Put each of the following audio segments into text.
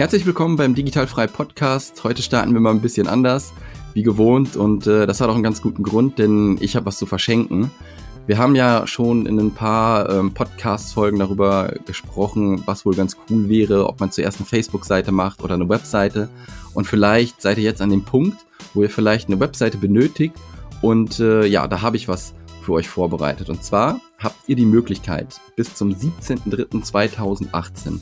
Herzlich willkommen beim Digitalfrei Podcast. Heute starten wir mal ein bisschen anders, wie gewohnt. Und äh, das hat auch einen ganz guten Grund, denn ich habe was zu verschenken. Wir haben ja schon in ein paar ähm, Podcast-Folgen darüber gesprochen, was wohl ganz cool wäre, ob man zuerst eine Facebook-Seite macht oder eine Webseite. Und vielleicht seid ihr jetzt an dem Punkt, wo ihr vielleicht eine Webseite benötigt. Und äh, ja, da habe ich was für euch vorbereitet. Und zwar habt ihr die Möglichkeit, bis zum 17.03.2018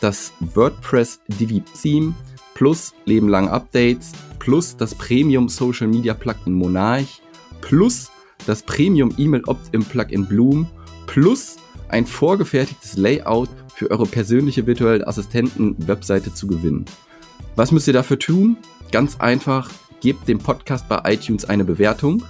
das WordPress Divi Theme plus Leben lang Updates plus das Premium Social Media Plugin Monarch plus das Premium E-Mail Opt-in Plugin Bloom plus ein vorgefertigtes Layout für eure persönliche virtuelle Assistenten-Webseite zu gewinnen. Was müsst ihr dafür tun? Ganz einfach, gebt dem Podcast bei iTunes eine Bewertung,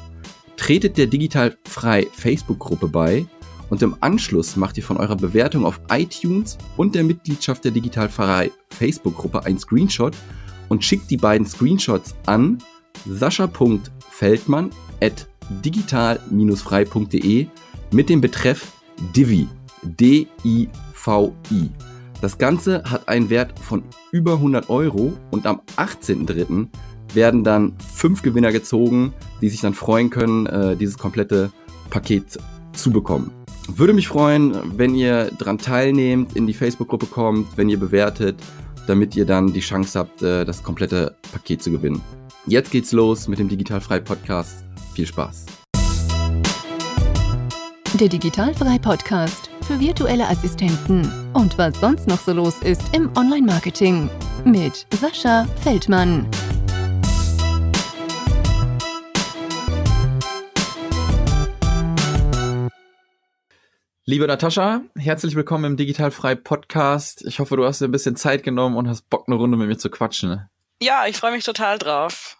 tretet der digital frei Facebook-Gruppe bei und im Anschluss macht ihr von eurer Bewertung auf iTunes und der Mitgliedschaft der digital frei Facebook-Gruppe ein Screenshot und schickt die beiden Screenshots an sascha.feldmann at digital-frei.de mit dem Betreff Divi. D-I-V-I. Das Ganze hat einen Wert von über 100 Euro und am 18.03. werden dann fünf Gewinner gezogen, die sich dann freuen können, äh, dieses komplette Paket zu bekommen. Würde mich freuen, wenn ihr daran teilnehmt, in die Facebook-Gruppe kommt, wenn ihr bewertet, damit ihr dann die Chance habt, äh, das komplette Paket zu gewinnen. Jetzt geht's los mit dem Digitalfrei Podcast. Viel Spaß. Der Digitalfrei Podcast für virtuelle Assistenten und was sonst noch so los ist im Online-Marketing mit Sascha Feldmann. Liebe Natascha, herzlich willkommen im Digitalfrei Podcast. Ich hoffe, du hast dir ein bisschen Zeit genommen und hast Bock, eine Runde mit mir zu quatschen. Ja, ich freue mich total drauf.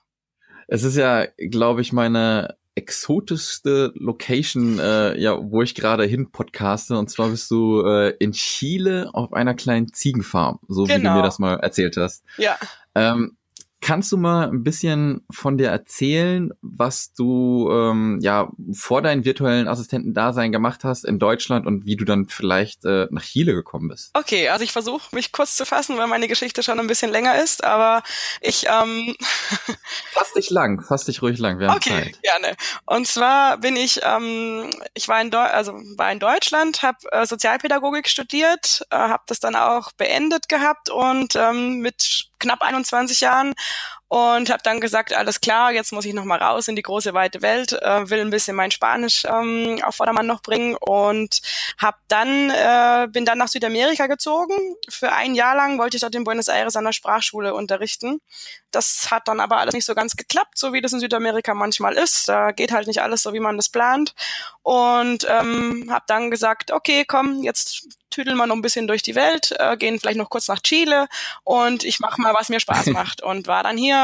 Es ist ja, glaube ich, meine exotischste Location, äh, ja, wo ich gerade hin podcaste. Und zwar bist du äh, in Chile auf einer kleinen Ziegenfarm, so genau. wie du mir genau. das mal erzählt hast. Ja. Ähm, Kannst du mal ein bisschen von dir erzählen, was du ähm, ja vor deinem virtuellen Assistentendasein gemacht hast in Deutschland und wie du dann vielleicht äh, nach Chile gekommen bist? Okay, also ich versuche mich kurz zu fassen, weil meine Geschichte schon ein bisschen länger ist, aber ich ähm fass dich lang, fass dich ruhig lang. Wir haben okay, Zeit. gerne. Und zwar bin ich, ähm, ich war in Deu also war in Deutschland, habe äh, Sozialpädagogik studiert, äh, habe das dann auch beendet gehabt und ähm, mit knapp 21 Jahren und habe dann gesagt, alles klar, jetzt muss ich noch mal raus in die große weite Welt, äh, will ein bisschen mein Spanisch ähm, auf Vordermann noch bringen und hab dann äh, bin dann nach Südamerika gezogen. Für ein Jahr lang wollte ich dort in Buenos Aires an der Sprachschule unterrichten. Das hat dann aber alles nicht so ganz geklappt, so wie das in Südamerika manchmal ist. Da geht halt nicht alles so, wie man das plant. Und ähm, habe dann gesagt, okay, komm, jetzt tüdeln wir noch ein bisschen durch die Welt, äh, gehen vielleicht noch kurz nach Chile und ich mache mal, was mir Spaß macht. Und war dann hier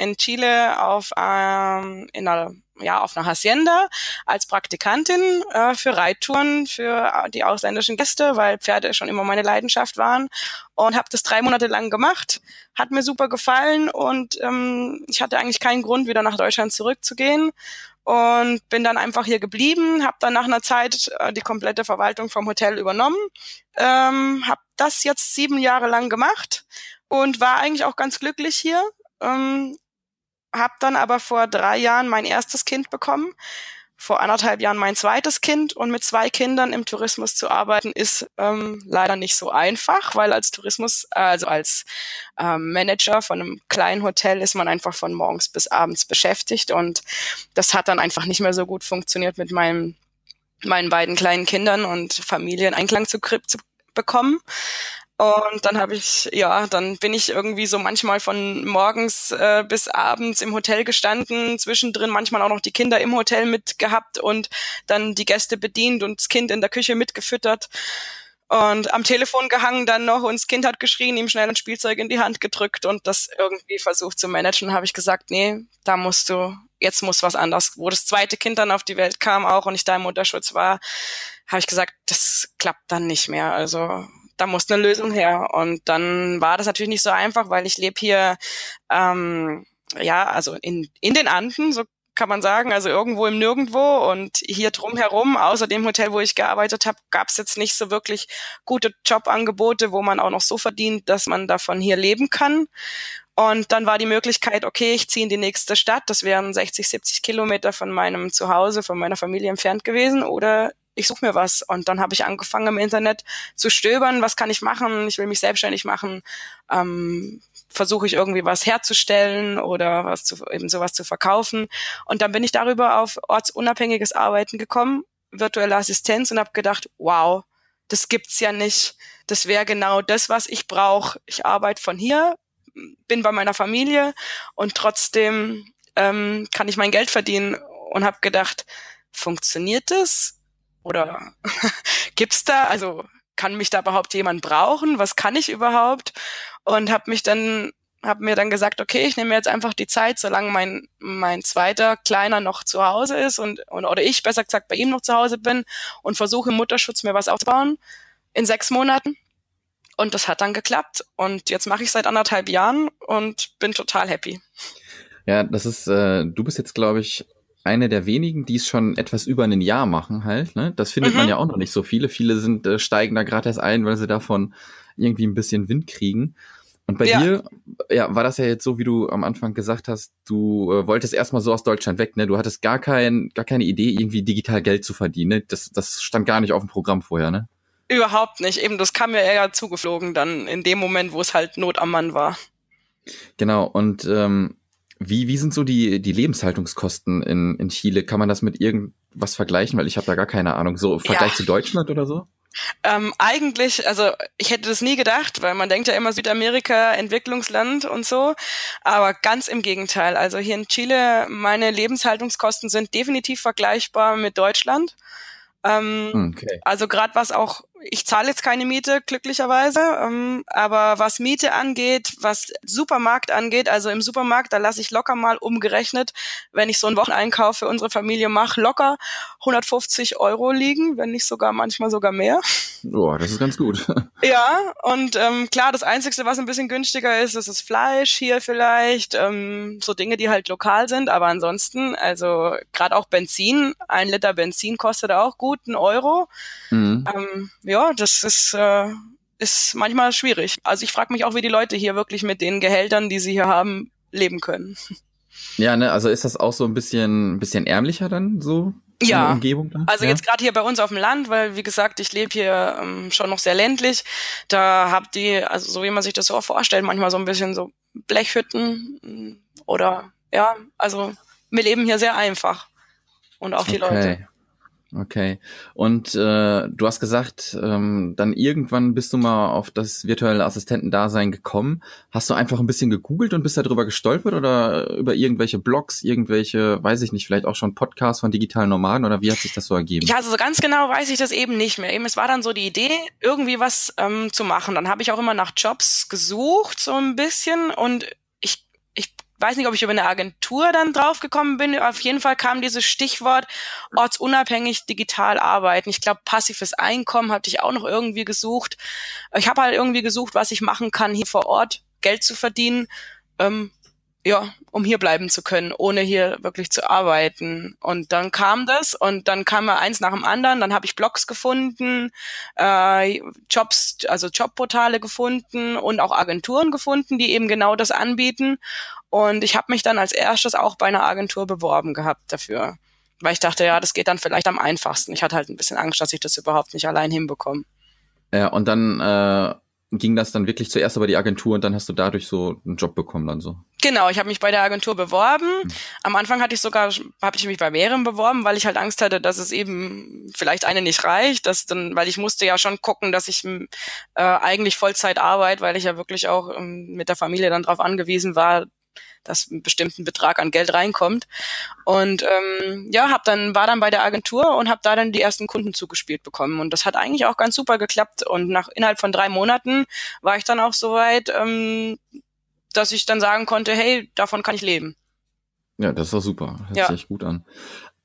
in Chile auf, ähm, in einer, ja, auf einer Hacienda als Praktikantin äh, für Reittouren für die ausländischen Gäste, weil Pferde schon immer meine Leidenschaft waren und habe das drei Monate lang gemacht. Hat mir super gefallen und ähm, ich hatte eigentlich keinen Grund, wieder nach Deutschland zurückzugehen und bin dann einfach hier geblieben, habe dann nach einer Zeit äh, die komplette Verwaltung vom Hotel übernommen, ähm, habe das jetzt sieben Jahre lang gemacht und war eigentlich auch ganz glücklich hier. Ähm, habe dann aber vor drei Jahren mein erstes Kind bekommen vor anderthalb Jahren mein zweites Kind und mit zwei Kindern im Tourismus zu arbeiten ist ähm, leider nicht so einfach, weil als Tourismus, also als ähm, Manager von einem kleinen Hotel ist man einfach von morgens bis abends beschäftigt und das hat dann einfach nicht mehr so gut funktioniert mit meinem meinen beiden kleinen Kindern und Familien Einklang zu, zu bekommen. Und dann habe ich, ja, dann bin ich irgendwie so manchmal von morgens äh, bis abends im Hotel gestanden, zwischendrin manchmal auch noch die Kinder im Hotel mitgehabt und dann die Gäste bedient und das Kind in der Küche mitgefüttert. Und am Telefon gehangen dann noch und das Kind hat geschrien, ihm schnell ein Spielzeug in die Hand gedrückt und das irgendwie versucht zu managen. habe ich gesagt, nee, da musst du, jetzt muss was anders. Wo das zweite Kind dann auf die Welt kam auch und ich da im Mutterschutz war, habe ich gesagt, das klappt dann nicht mehr. Also da muss eine Lösung her. Und dann war das natürlich nicht so einfach, weil ich lebe hier, ähm, ja, also in, in den Anden, so kann man sagen, also irgendwo im Nirgendwo und hier drumherum, außer dem Hotel, wo ich gearbeitet habe, gab es jetzt nicht so wirklich gute Jobangebote, wo man auch noch so verdient, dass man davon hier leben kann. Und dann war die Möglichkeit, okay, ich ziehe in die nächste Stadt, das wären 60, 70 Kilometer von meinem Zuhause, von meiner Familie entfernt gewesen, oder ich suche mir was. Und dann habe ich angefangen im Internet zu stöbern, was kann ich machen? Ich will mich selbstständig machen. Ähm, Versuche ich irgendwie was herzustellen oder was zu, eben sowas zu verkaufen. Und dann bin ich darüber auf ortsunabhängiges Arbeiten gekommen, virtuelle Assistenz und habe gedacht, wow, das gibt's ja nicht. Das wäre genau das, was ich brauche. Ich arbeite von hier, bin bei meiner Familie und trotzdem ähm, kann ich mein Geld verdienen und habe gedacht, funktioniert das? Oder gibt's da, also kann mich da überhaupt jemand brauchen? Was kann ich überhaupt? Und habe mich dann habe mir dann gesagt, okay, ich nehme jetzt einfach die Zeit, solange mein mein zweiter kleiner noch zu Hause ist und, und oder ich besser gesagt bei ihm noch zu Hause bin und versuche im Mutterschutz mir was aufzubauen in sechs Monaten. Und das hat dann geklappt. Und jetzt mache ich seit anderthalb Jahren und bin total happy. Ja, das ist, äh, du bist jetzt, glaube ich, eine der wenigen, die es schon etwas über ein Jahr machen halt. Ne? Das findet mhm. man ja auch noch nicht so viele. Viele sind äh, steigen da gerade erst ein, weil sie davon irgendwie ein bisschen Wind kriegen. Und bei ja. dir, ja, war das ja jetzt so, wie du am Anfang gesagt hast, du äh, wolltest erstmal so aus Deutschland weg, ne? Du hattest gar kein, gar keine Idee, irgendwie digital Geld zu verdienen. Ne? Das, das stand gar nicht auf dem Programm vorher, ne? Überhaupt nicht. Eben, das kam mir eher zugeflogen dann in dem Moment, wo es halt Not am Mann war. Genau, und ähm, wie, wie sind so die, die Lebenshaltungskosten in, in Chile? Kann man das mit irgendwas vergleichen? Weil ich habe da gar keine Ahnung. So im Vergleich ja. zu Deutschland oder so? Ähm, eigentlich, also ich hätte das nie gedacht, weil man denkt ja immer Südamerika, Entwicklungsland und so. Aber ganz im Gegenteil. Also hier in Chile, meine Lebenshaltungskosten sind definitiv vergleichbar mit Deutschland. Ähm, okay. Also gerade was auch ich zahle jetzt keine Miete, glücklicherweise, ähm, aber was Miete angeht, was Supermarkt angeht, also im Supermarkt, da lasse ich locker mal umgerechnet, wenn ich so einen Wocheneinkauf für unsere Familie mache, locker 150 Euro liegen, wenn nicht sogar manchmal sogar mehr. Boah, das ist ganz gut. ja, und ähm, klar, das Einzige, was ein bisschen günstiger ist, ist das Fleisch hier vielleicht, ähm, so Dinge, die halt lokal sind, aber ansonsten, also gerade auch Benzin, ein Liter Benzin kostet auch gut einen Euro. Mhm. Ähm, ja, das ist, äh, ist manchmal schwierig. Also ich frage mich auch, wie die Leute hier wirklich mit den Gehältern, die sie hier haben, leben können. Ja, ne, also ist das auch so ein bisschen, bisschen ärmlicher dann so? Ja, Umgebung also ja? jetzt gerade hier bei uns auf dem Land, weil wie gesagt, ich lebe hier ähm, schon noch sehr ländlich. Da habt die, also so wie man sich das so vorstellt, manchmal so ein bisschen so Blechhütten oder ja, also wir leben hier sehr einfach und auch die okay. Leute. Okay. Und äh, du hast gesagt, ähm, dann irgendwann bist du mal auf das virtuelle Assistentendasein gekommen. Hast du einfach ein bisschen gegoogelt und bist darüber gestolpert oder über irgendwelche Blogs, irgendwelche, weiß ich nicht, vielleicht auch schon Podcasts von digitalen Nomaden oder wie hat sich das so ergeben? Ja, also so ganz genau weiß ich das eben nicht mehr. Eben, es war dann so die Idee, irgendwie was ähm, zu machen. Dann habe ich auch immer nach Jobs gesucht, so ein bisschen und ich, ich weiß nicht, ob ich über eine Agentur dann draufgekommen bin. Auf jeden Fall kam dieses Stichwort ortsunabhängig digital arbeiten. Ich glaube, passives Einkommen hatte ich auch noch irgendwie gesucht. Ich habe halt irgendwie gesucht, was ich machen kann, hier vor Ort Geld zu verdienen. Ähm, ja, um hier bleiben zu können, ohne hier wirklich zu arbeiten. Und dann kam das und dann kam eins nach dem anderen. Dann habe ich Blogs gefunden, äh, Jobs, also Jobportale gefunden und auch Agenturen gefunden, die eben genau das anbieten. Und ich habe mich dann als erstes auch bei einer Agentur beworben gehabt dafür. Weil ich dachte, ja, das geht dann vielleicht am einfachsten. Ich hatte halt ein bisschen Angst, dass ich das überhaupt nicht allein hinbekomme. Ja, und dann äh, ging das dann wirklich zuerst über die Agentur und dann hast du dadurch so einen Job bekommen dann so. Genau, ich habe mich bei der Agentur beworben. Hm. Am Anfang hatte ich sogar habe ich mich bei mehreren beworben, weil ich halt Angst hatte, dass es eben vielleicht eine nicht reicht, dass dann weil ich musste ja schon gucken, dass ich äh, eigentlich Vollzeit arbeite, weil ich ja wirklich auch ähm, mit der Familie dann darauf angewiesen war, dass ein bestimmten Betrag an Geld reinkommt. Und ähm, ja, hab dann war dann bei der Agentur und habe da dann die ersten Kunden zugespielt bekommen. Und das hat eigentlich auch ganz super geklappt. Und nach innerhalb von drei Monaten war ich dann auch so weit, ähm, dass ich dann sagen konnte, hey, davon kann ich leben. Ja, das ist doch super. Hört ja. sich gut an.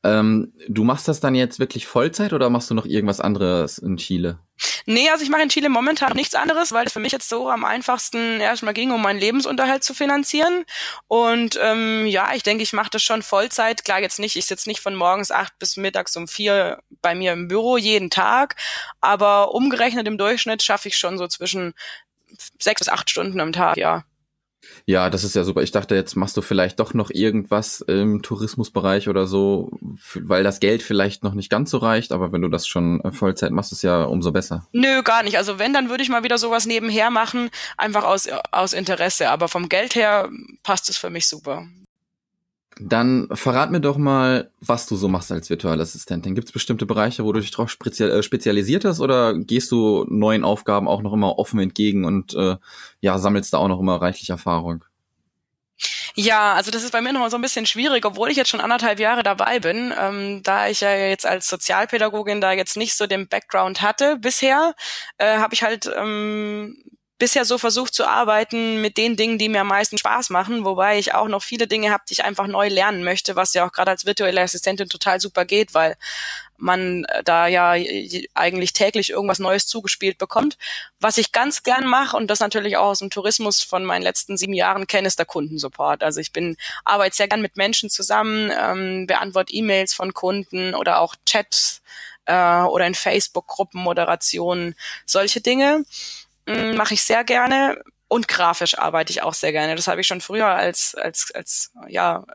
Ähm, du machst das dann jetzt wirklich Vollzeit oder machst du noch irgendwas anderes in Chile? Nee, also ich mache in Chile momentan nichts anderes, weil es für mich jetzt so am einfachsten erstmal ging, um meinen Lebensunterhalt zu finanzieren. Und ähm, ja, ich denke, ich mache das schon Vollzeit. Klar, jetzt nicht, ich sitze nicht von morgens acht bis mittags um vier bei mir im Büro jeden Tag, aber umgerechnet im Durchschnitt schaffe ich schon so zwischen sechs bis acht Stunden am Tag, ja. Ja, das ist ja super. Ich dachte, jetzt machst du vielleicht doch noch irgendwas im Tourismusbereich oder so, weil das Geld vielleicht noch nicht ganz so reicht, aber wenn du das schon äh, Vollzeit machst, ist ja umso besser. Nö, gar nicht. Also wenn, dann würde ich mal wieder sowas nebenher machen, einfach aus, aus Interesse. Aber vom Geld her passt es für mich super. Dann verrat mir doch mal, was du so machst als virtuelle Assistentin. Gibt es bestimmte Bereiche, wo du dich drauf äh, spezialisiert hast oder gehst du neuen Aufgaben auch noch immer offen entgegen und äh, ja, sammelst da auch noch immer reichlich Erfahrung? Ja, also das ist bei mir noch so ein bisschen schwierig, obwohl ich jetzt schon anderthalb Jahre dabei bin, ähm, da ich ja jetzt als Sozialpädagogin da jetzt nicht so den Background hatte bisher, äh, habe ich halt ähm, bisher so versucht zu arbeiten mit den Dingen, die mir am meisten Spaß machen, wobei ich auch noch viele Dinge habe, die ich einfach neu lernen möchte, was ja auch gerade als virtuelle Assistentin total super geht, weil man äh, da ja eigentlich täglich irgendwas Neues zugespielt bekommt. Was ich ganz gern mache und das natürlich auch aus dem Tourismus von meinen letzten sieben Jahren kenne, ist der Kundensupport. Also ich bin arbeite sehr gern mit Menschen zusammen, ähm, beantworte E-Mails von Kunden oder auch Chats äh, oder in Facebook-Gruppen, Moderationen, solche Dinge. Mm, mache ich sehr gerne und grafisch arbeite ich auch sehr gerne. Das habe ich schon früher als als als ja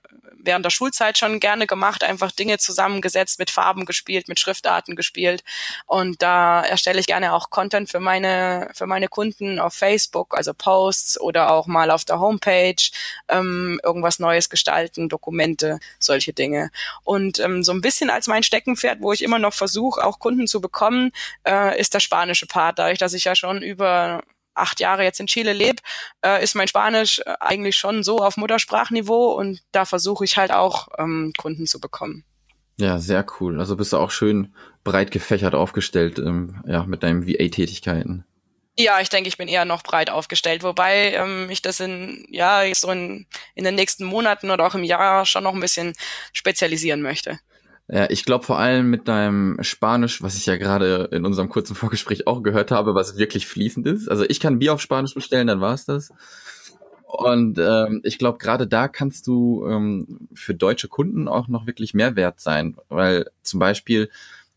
während der Schulzeit schon gerne gemacht, einfach Dinge zusammengesetzt, mit Farben gespielt, mit Schriftarten gespielt und da erstelle ich gerne auch Content für meine für meine Kunden auf Facebook, also Posts oder auch mal auf der Homepage ähm, irgendwas Neues gestalten, Dokumente, solche Dinge. Und ähm, so ein bisschen als mein Steckenpferd, wo ich immer noch versuche, auch Kunden zu bekommen, äh, ist der spanische Part, dadurch, dass ich ja schon über acht Jahre jetzt in Chile lebe, äh, ist mein Spanisch äh, eigentlich schon so auf Muttersprachniveau und da versuche ich halt auch ähm, Kunden zu bekommen. Ja, sehr cool. Also bist du auch schön breit gefächert aufgestellt ähm, ja, mit deinen VA-Tätigkeiten. Ja, ich denke, ich bin eher noch breit aufgestellt, wobei ähm, ich das in, ja, jetzt so in, in den nächsten Monaten oder auch im Jahr schon noch ein bisschen spezialisieren möchte. Ja, ich glaube vor allem mit deinem Spanisch, was ich ja gerade in unserem kurzen Vorgespräch auch gehört habe, was wirklich fließend ist. Also ich kann Bier auf Spanisch bestellen, dann war's das. Und ähm, ich glaube, gerade da kannst du ähm, für deutsche Kunden auch noch wirklich Mehrwert sein, weil zum Beispiel,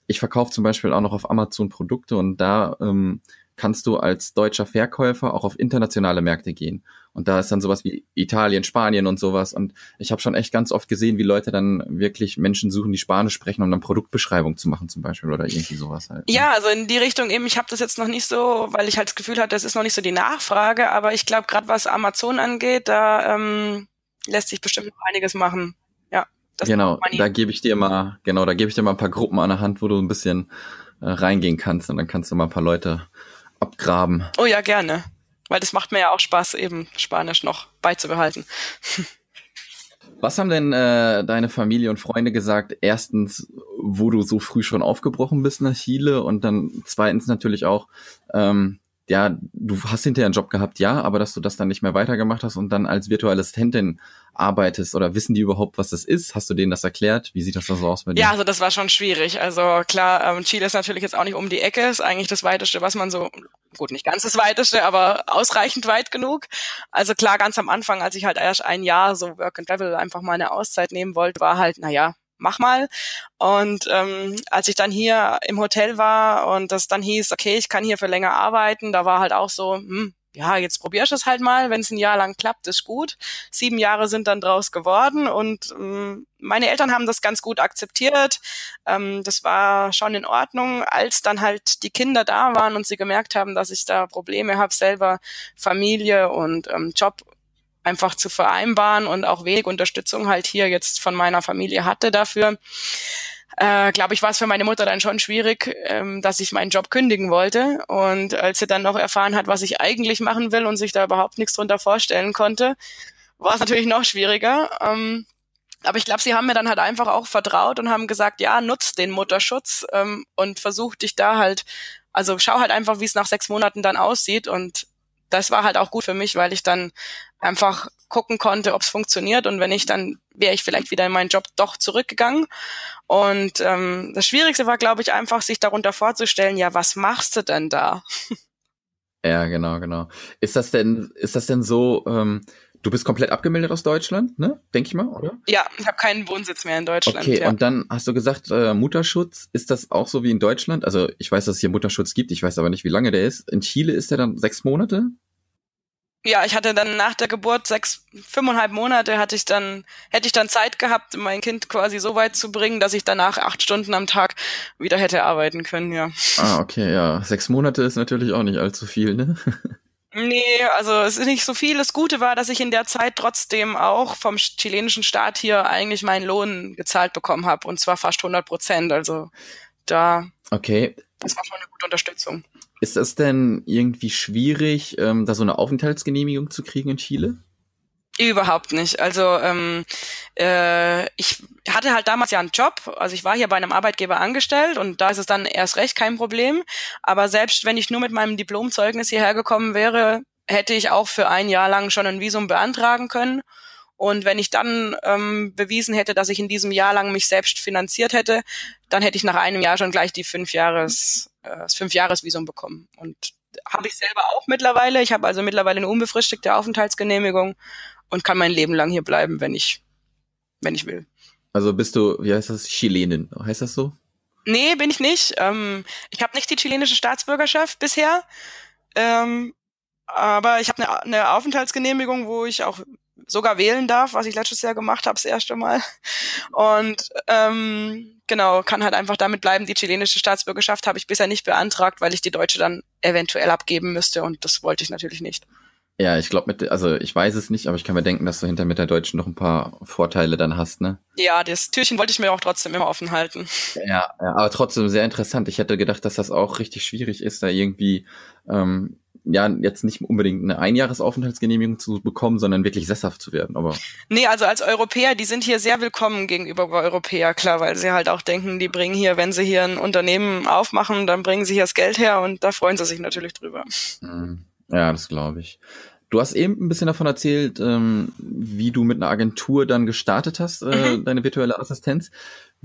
ich verkaufe zum Beispiel auch noch auf Amazon Produkte und da ähm, kannst du als deutscher Verkäufer auch auf internationale Märkte gehen. Und da ist dann sowas wie Italien, Spanien und sowas. Und ich habe schon echt ganz oft gesehen, wie Leute dann wirklich Menschen suchen, die Spanisch sprechen, um dann Produktbeschreibung zu machen zum Beispiel oder irgendwie sowas halt. Ne? Ja, also in die Richtung eben, ich habe das jetzt noch nicht so, weil ich halt das Gefühl hatte, das ist noch nicht so die Nachfrage, aber ich glaube, gerade was Amazon angeht, da ähm, lässt sich bestimmt noch einiges machen. Das genau, da gebe ich dir mal, genau, da gebe ich dir mal ein paar Gruppen an der Hand, wo du ein bisschen äh, reingehen kannst und dann kannst du mal ein paar Leute abgraben. Oh ja, gerne. Weil das macht mir ja auch Spaß, eben Spanisch noch beizubehalten. Was haben denn äh, deine Familie und Freunde gesagt? Erstens, wo du so früh schon aufgebrochen bist nach Chile und dann zweitens natürlich auch, ähm, ja, du hast hinterher einen Job gehabt, ja, aber dass du das dann nicht mehr weitergemacht hast und dann als virtuelle Assistentin arbeitest oder wissen die überhaupt, was das ist? Hast du denen das erklärt? Wie sieht das da so aus bei dir? Ja, also das war schon schwierig. Also klar, ähm, Chile ist natürlich jetzt auch nicht um die Ecke, ist eigentlich das weiteste, was man so, gut, nicht ganz das weiteste, aber ausreichend weit genug. Also klar, ganz am Anfang, als ich halt erst ein Jahr so Work and Travel einfach mal eine Auszeit nehmen wollte, war halt, naja, mach mal. Und ähm, als ich dann hier im Hotel war und das dann hieß, okay, ich kann hier für länger arbeiten, da war halt auch so, hm, ja, jetzt probierst du es halt mal, wenn es ein Jahr lang klappt, ist gut. Sieben Jahre sind dann draus geworden und ähm, meine Eltern haben das ganz gut akzeptiert. Ähm, das war schon in Ordnung, als dann halt die Kinder da waren und sie gemerkt haben, dass ich da Probleme habe, selber Familie und ähm, Job einfach zu vereinbaren und auch wenig Unterstützung halt hier jetzt von meiner Familie hatte dafür. Äh, glaube ich, war es für meine Mutter dann schon schwierig, ähm, dass ich meinen Job kündigen wollte. Und als sie dann noch erfahren hat, was ich eigentlich machen will und sich da überhaupt nichts drunter vorstellen konnte, war es natürlich noch schwieriger. Ähm, aber ich glaube, sie haben mir dann halt einfach auch vertraut und haben gesagt, ja, nutz den Mutterschutz ähm, und versuch dich da halt, also schau halt einfach, wie es nach sechs Monaten dann aussieht und das war halt auch gut für mich, weil ich dann einfach gucken konnte, ob es funktioniert und wenn nicht, dann wäre ich vielleicht wieder in meinen Job doch zurückgegangen. Und ähm, das Schwierigste war, glaube ich, einfach sich darunter vorzustellen, ja, was machst du denn da? Ja, genau, genau. Ist das denn, ist das denn so, ähm, du bist komplett abgemeldet aus Deutschland, ne? Denke ich mal, oder? Ja, ich habe keinen Wohnsitz mehr in Deutschland. Okay, ja. und dann hast du gesagt, äh, Mutterschutz, ist das auch so wie in Deutschland? Also ich weiß, dass es hier Mutterschutz gibt, ich weiß aber nicht, wie lange der ist. In Chile ist der dann sechs Monate? ja, ich hatte dann nach der Geburt sechs, fünfeinhalb Monate hatte ich dann, hätte ich dann Zeit gehabt, mein Kind quasi so weit zu bringen, dass ich danach acht Stunden am Tag wieder hätte arbeiten können, ja. Ah, okay, ja. Sechs Monate ist natürlich auch nicht allzu viel, ne? Nee, also es ist nicht so viel. Das Gute war, dass ich in der Zeit trotzdem auch vom chilenischen Staat hier eigentlich meinen Lohn gezahlt bekommen habe und zwar fast 100 Prozent. Also da, Okay. das war schon eine gute Unterstützung. Ist es denn irgendwie schwierig, ähm, da so eine Aufenthaltsgenehmigung zu kriegen in Chile? Überhaupt nicht. Also ähm, äh, ich hatte halt damals ja einen Job, also ich war hier bei einem Arbeitgeber angestellt und da ist es dann erst recht kein Problem. Aber selbst wenn ich nur mit meinem Diplomzeugnis hierher gekommen wäre, hätte ich auch für ein Jahr lang schon ein Visum beantragen können. Und wenn ich dann ähm, bewiesen hätte, dass ich in diesem Jahr lang mich selbst finanziert hätte, dann hätte ich nach einem Jahr schon gleich die fünf Jahres, äh, das Fünfjahresvisum bekommen. Und habe ich selber auch mittlerweile. Ich habe also mittlerweile eine unbefristete Aufenthaltsgenehmigung und kann mein Leben lang hier bleiben, wenn ich, wenn ich will. Also bist du, wie heißt das, Chilenin? Heißt das so? Nee, bin ich nicht. Ähm, ich habe nicht die chilenische Staatsbürgerschaft bisher. Ähm, aber ich habe eine, eine Aufenthaltsgenehmigung, wo ich auch sogar wählen darf, was ich letztes Jahr gemacht habe, das erste Mal. Und ähm, genau, kann halt einfach damit bleiben. Die chilenische Staatsbürgerschaft habe ich bisher nicht beantragt, weil ich die deutsche dann eventuell abgeben müsste und das wollte ich natürlich nicht. Ja, ich glaube mit, also ich weiß es nicht, aber ich kann mir denken, dass du hinter mit der Deutschen noch ein paar Vorteile dann hast, ne? Ja, das Türchen wollte ich mir auch trotzdem immer offen halten. Ja, ja aber trotzdem sehr interessant. Ich hätte gedacht, dass das auch richtig schwierig ist, da irgendwie ähm, ja jetzt nicht unbedingt eine Einjahresaufenthaltsgenehmigung zu bekommen, sondern wirklich sesshaft zu werden. Aber Nee, also als Europäer, die sind hier sehr willkommen gegenüber Europäer, klar, weil sie halt auch denken, die bringen hier, wenn sie hier ein Unternehmen aufmachen, dann bringen sie hier das Geld her und da freuen sie sich natürlich drüber. Mhm. Ja, das glaube ich. Du hast eben ein bisschen davon erzählt, ähm, wie du mit einer Agentur dann gestartet hast, äh, Mhm. deine virtuelle Assistenz.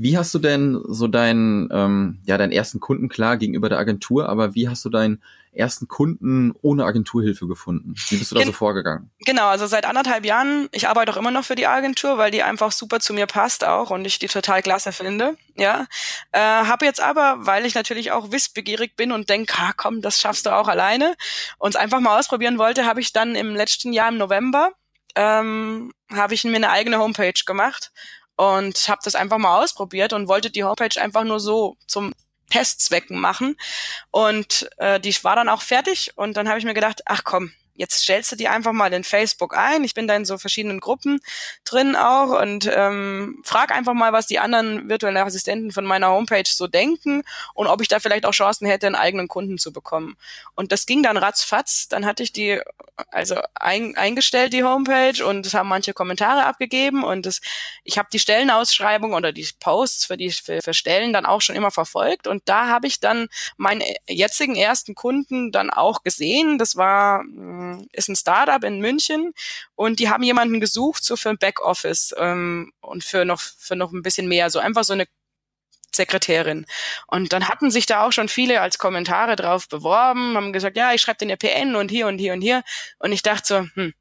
Wie hast du denn so deinen, ähm, ja, deinen ersten Kunden klar gegenüber der Agentur, aber wie hast du deinen ersten Kunden ohne Agenturhilfe gefunden? Wie bist du da Gen- so vorgegangen? Genau, also seit anderthalb Jahren, ich arbeite auch immer noch für die Agentur, weil die einfach super zu mir passt auch und ich die total klasse finde. Ja, äh, habe jetzt aber, weil ich natürlich auch wissbegierig bin und denke, ah, komm, das schaffst du auch alleine, und es einfach mal ausprobieren wollte, habe ich dann im letzten Jahr im November ähm, habe ich mir eine eigene Homepage gemacht und habe das einfach mal ausprobiert und wollte die Homepage einfach nur so zum Testzwecken machen. Und äh, die war dann auch fertig und dann habe ich mir gedacht, ach komm, jetzt stellst du die einfach mal in Facebook ein. Ich bin da in so verschiedenen Gruppen drin auch und ähm, frag einfach mal, was die anderen virtuellen Assistenten von meiner Homepage so denken und ob ich da vielleicht auch Chancen hätte, einen eigenen Kunden zu bekommen. Und das ging dann ratzfatz. Dann hatte ich die also ein, eingestellt, die Homepage, und es haben manche Kommentare abgegeben und das, ich habe die Stellenausschreibung oder die Posts für die für, für Stellen dann auch schon immer verfolgt und da habe ich dann meinen jetzigen ersten Kunden dann auch gesehen. Das war mh, ist ein Startup in München und die haben jemanden gesucht so für ein Backoffice ähm, und für noch für noch ein bisschen mehr, so einfach so eine Sekretärin. Und dann hatten sich da auch schon viele als Kommentare drauf beworben, haben gesagt, ja, ich schreibe den ihr PN und hier und hier und hier. Und ich dachte so, hm,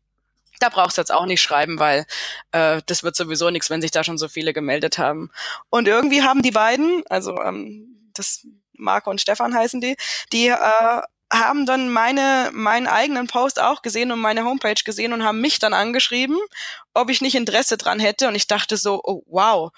da brauchst du jetzt auch nicht schreiben, weil äh, das wird sowieso nichts, wenn sich da schon so viele gemeldet haben. Und irgendwie haben die beiden, also ähm, das Marco und Stefan heißen die, die äh, haben dann meine meinen eigenen Post auch gesehen und meine Homepage gesehen und haben mich dann angeschrieben, ob ich nicht Interesse dran hätte. Und ich dachte so, oh, wow.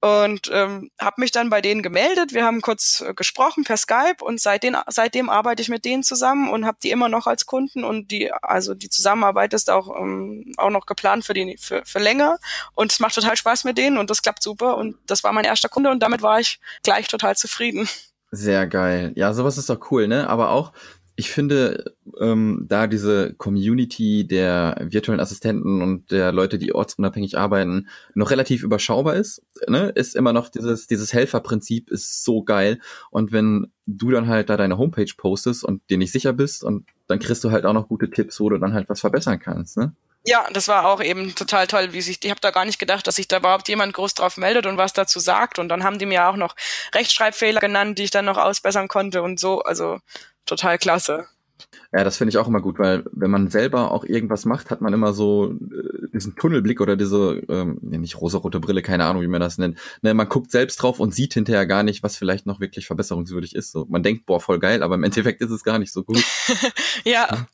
Und ähm, habe mich dann bei denen gemeldet. Wir haben kurz äh, gesprochen per Skype und seitdem, seitdem arbeite ich mit denen zusammen und habe die immer noch als Kunden und die also die Zusammenarbeit ist auch ähm, auch noch geplant für die für, für länger und es macht total Spaß mit denen und das klappt super und das war mein erster Kunde und damit war ich gleich total zufrieden. Sehr geil. Ja, sowas ist doch cool, ne? Aber auch, ich finde, ähm, da diese Community der virtuellen Assistenten und der Leute, die ortsunabhängig arbeiten, noch relativ überschaubar ist, ne? Ist immer noch dieses, dieses Helferprinzip ist so geil. Und wenn du dann halt da deine Homepage postest und dir nicht sicher bist und dann kriegst du halt auch noch gute Tipps, wo du dann halt was verbessern kannst, ne? Ja, das war auch eben total toll, wie sich, ich habe da gar nicht gedacht, dass sich da überhaupt jemand groß drauf meldet und was dazu sagt. Und dann haben die mir auch noch Rechtschreibfehler genannt, die ich dann noch ausbessern konnte und so. Also total klasse. Ja, das finde ich auch immer gut, weil wenn man selber auch irgendwas macht, hat man immer so äh, diesen Tunnelblick oder diese, ähm, nicht rosarote Brille, keine Ahnung, wie man das nennt. Ne, man guckt selbst drauf und sieht hinterher gar nicht, was vielleicht noch wirklich verbesserungswürdig ist. So, man denkt, boah, voll geil, aber im Endeffekt ist es gar nicht so gut. ja.